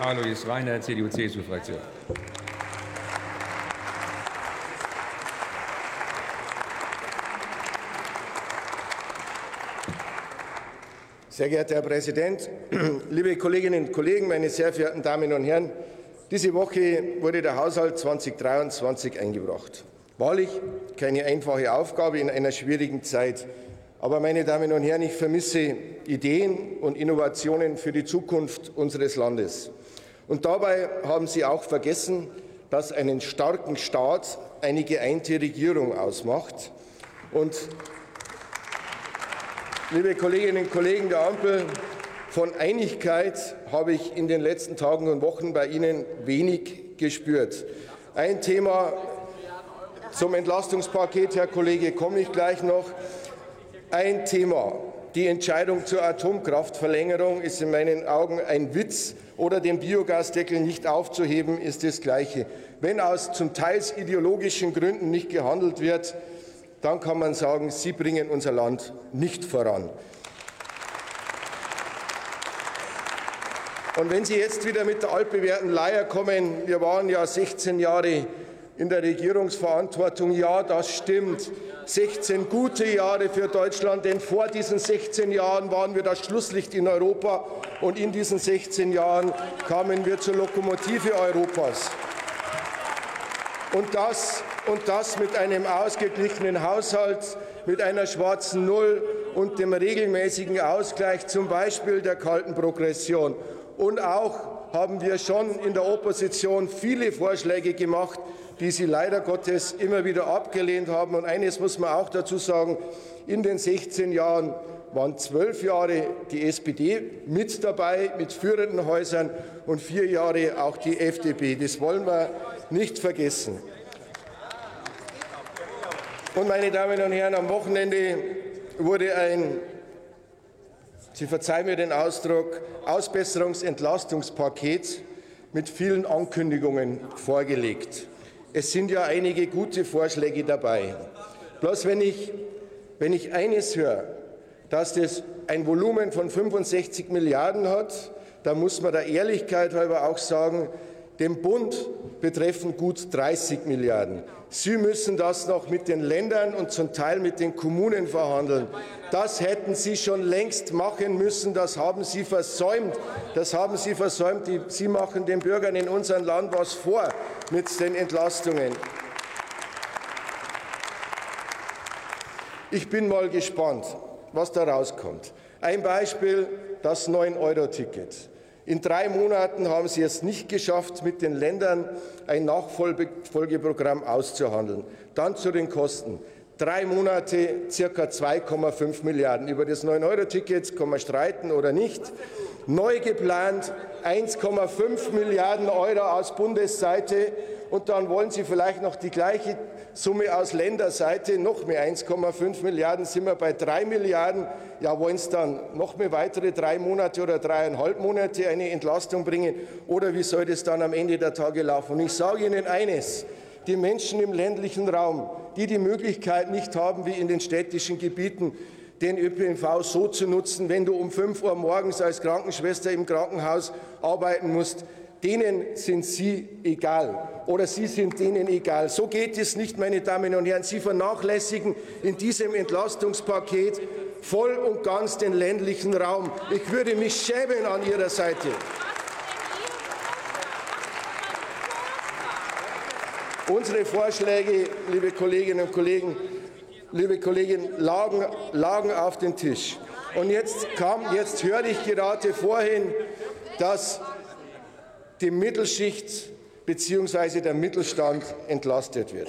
Alois Reiner, CDU-CSU-Fraktion. Sehr geehrter Herr Präsident, liebe Kolleginnen und Kollegen, meine sehr verehrten Damen und Herren! Diese Woche wurde der Haushalt 2023 eingebracht. Wahrlich keine einfache Aufgabe in einer schwierigen Zeit. Aber, meine Damen und Herren, ich vermisse Ideen und Innovationen für die Zukunft unseres Landes. Und dabei haben Sie auch vergessen, dass einen starken Staat eine geeinte Regierung ausmacht. Und Liebe Kolleginnen und Kollegen der Ampel, von Einigkeit habe ich in den letzten Tagen und Wochen bei Ihnen wenig gespürt. Ein Thema zum Entlastungspaket, Herr Kollege, komme ich gleich noch. Ein Thema. Die Entscheidung zur Atomkraftverlängerung ist in meinen Augen ein Witz oder den Biogasdeckel nicht aufzuheben, ist das Gleiche. Wenn aus zum Teil ideologischen Gründen nicht gehandelt wird, dann kann man sagen, Sie bringen unser Land nicht voran. Und wenn Sie jetzt wieder mit der altbewährten Leier kommen, wir waren ja 16 Jahre in der Regierungsverantwortung, ja, das stimmt. 16 gute Jahre für Deutschland, denn vor diesen 16 Jahren waren wir das Schlusslicht in Europa und in diesen 16 Jahren kamen wir zur Lokomotive Europas. Und das und das mit einem ausgeglichenen Haushalt, mit einer schwarzen Null und dem regelmäßigen Ausgleich zum Beispiel der kalten Progression. Und auch haben wir schon in der Opposition viele Vorschläge gemacht, die Sie leider Gottes immer wieder abgelehnt haben. Und eines muss man auch dazu sagen, in den 16 Jahren waren zwölf Jahre die SPD mit dabei, mit führenden Häusern, und vier Jahre auch die FDP. Das wollen wir nicht vergessen. Und, meine Damen und Herren, am Wochenende wurde ein, Sie verzeihen mir den Ausdruck, Ausbesserungsentlastungspaket mit vielen Ankündigungen vorgelegt. Es sind ja einige gute Vorschläge dabei. Bloß wenn ich, wenn ich eines höre, dass das ein Volumen von 65 Milliarden hat, dann muss man der Ehrlichkeit halber auch sagen, dem Bund betreffen gut 30 Milliarden. Sie müssen das noch mit den Ländern und zum Teil mit den Kommunen verhandeln. Das hätten Sie schon längst machen müssen. Das haben Sie versäumt. Das haben Sie versäumt. Sie machen den Bürgern in unserem Land was vor mit den Entlastungen. Ich bin mal gespannt, was da rauskommt. Ein Beispiel, das 9-Euro-Ticket. In drei Monaten haben Sie es nicht geschafft, mit den Ländern ein Nachfolgeprogramm auszuhandeln. Dann zu den Kosten. Drei Monate circa 2,5 Milliarden. Über das 9-Euro-Ticket kann man streiten oder nicht. Neu geplant 1,5 Milliarden Euro aus Bundesseite. Und dann wollen Sie vielleicht noch die gleiche Summe aus Länderseite, noch mehr 1,5 Milliarden, sind wir bei 3 Milliarden. Ja, wollen es dann noch mehr weitere drei Monate oder dreieinhalb Monate eine Entlastung bringen? Oder wie soll das dann am Ende der Tage laufen? Und ich sage Ihnen eines. Die Menschen im ländlichen Raum, die die Möglichkeit nicht haben, wie in den städtischen Gebieten, den ÖPNV so zu nutzen, wenn du um 5 Uhr morgens als Krankenschwester im Krankenhaus arbeiten musst, denen sind Sie egal oder Sie sind denen egal. So geht es nicht, meine Damen und Herren. Sie vernachlässigen in diesem Entlastungspaket voll und ganz den ländlichen Raum. Ich würde mich schämen an Ihrer Seite. Unsere Vorschläge, liebe Kolleginnen und Kollegen, liebe Kolleginnen, lagen, lagen auf dem Tisch. Und jetzt, kam, jetzt höre ich gerade vorhin, dass die Mittelschicht bzw. der Mittelstand entlastet wird.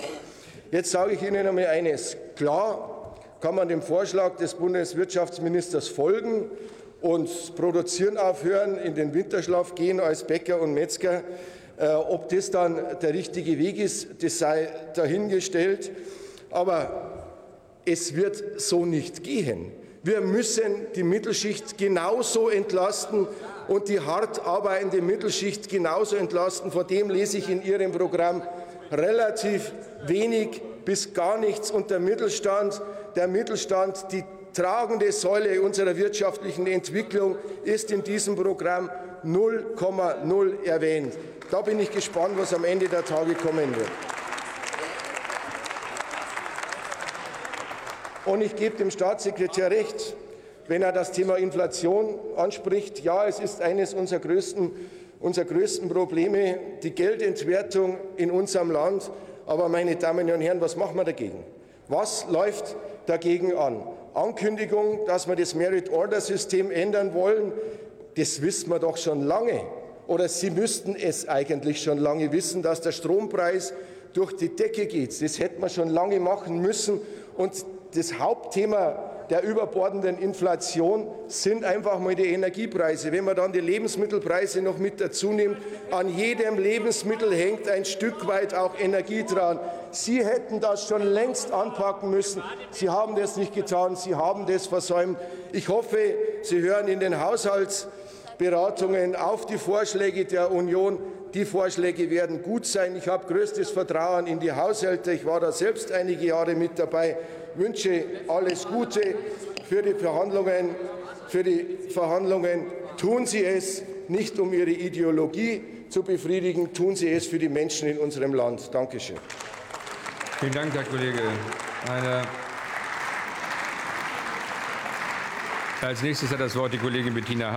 Jetzt sage ich Ihnen einmal eines. Klar kann man dem Vorschlag des Bundeswirtschaftsministers folgen und produzieren aufhören, in den Winterschlaf gehen als Bäcker und Metzger. Äh, ob das dann der richtige Weg ist, das sei dahingestellt. Aber es wird so nicht gehen. Wir müssen die Mittelschicht genauso entlasten und die hart arbeitende Mittelschicht genauso entlasten. Vor dem lese ich in Ihrem Programm relativ wenig bis gar nichts. Und der Mittelstand, der Mittelstand, die tragende Säule unserer wirtschaftlichen Entwicklung ist in diesem Programm 0,0 erwähnt. Da bin ich gespannt, was am Ende der Tage kommen wird. Und ich gebe dem Staatssekretär recht, wenn er das Thema Inflation anspricht. Ja, es ist eines unserer größten, unserer größten Probleme, die Geldentwertung in unserem Land. Aber meine Damen und Herren, was machen wir dagegen? Was läuft dagegen an? Ankündigung, dass wir das Merit-Order-System ändern wollen, das wissen wir doch schon lange. Oder Sie müssten es eigentlich schon lange wissen, dass der Strompreis durch die Decke geht. Das hätten wir schon lange machen müssen. Und das Hauptthema der überbordenden Inflation sind einfach mal die Energiepreise. Wenn man dann die Lebensmittelpreise noch mit dazu nimmt, an jedem Lebensmittel hängt ein Stück weit auch Energie dran. Sie hätten das schon längst anpacken müssen. Sie haben das nicht getan. Sie haben das versäumt. Ich hoffe, Sie hören in den Haushaltsberatungen auf die Vorschläge der Union. Die Vorschläge werden gut sein. Ich habe größtes Vertrauen in die Haushalte. Ich war da selbst einige Jahre mit dabei wünsche alles Gute für die Verhandlungen. Für die Verhandlungen tun Sie es nicht, um Ihre Ideologie zu befriedigen, tun Sie es für die Menschen in unserem Land. Dankeschön. Vielen Dank, Herr Kollege. Eine Als nächstes hat das Wort die Kollegin Bettina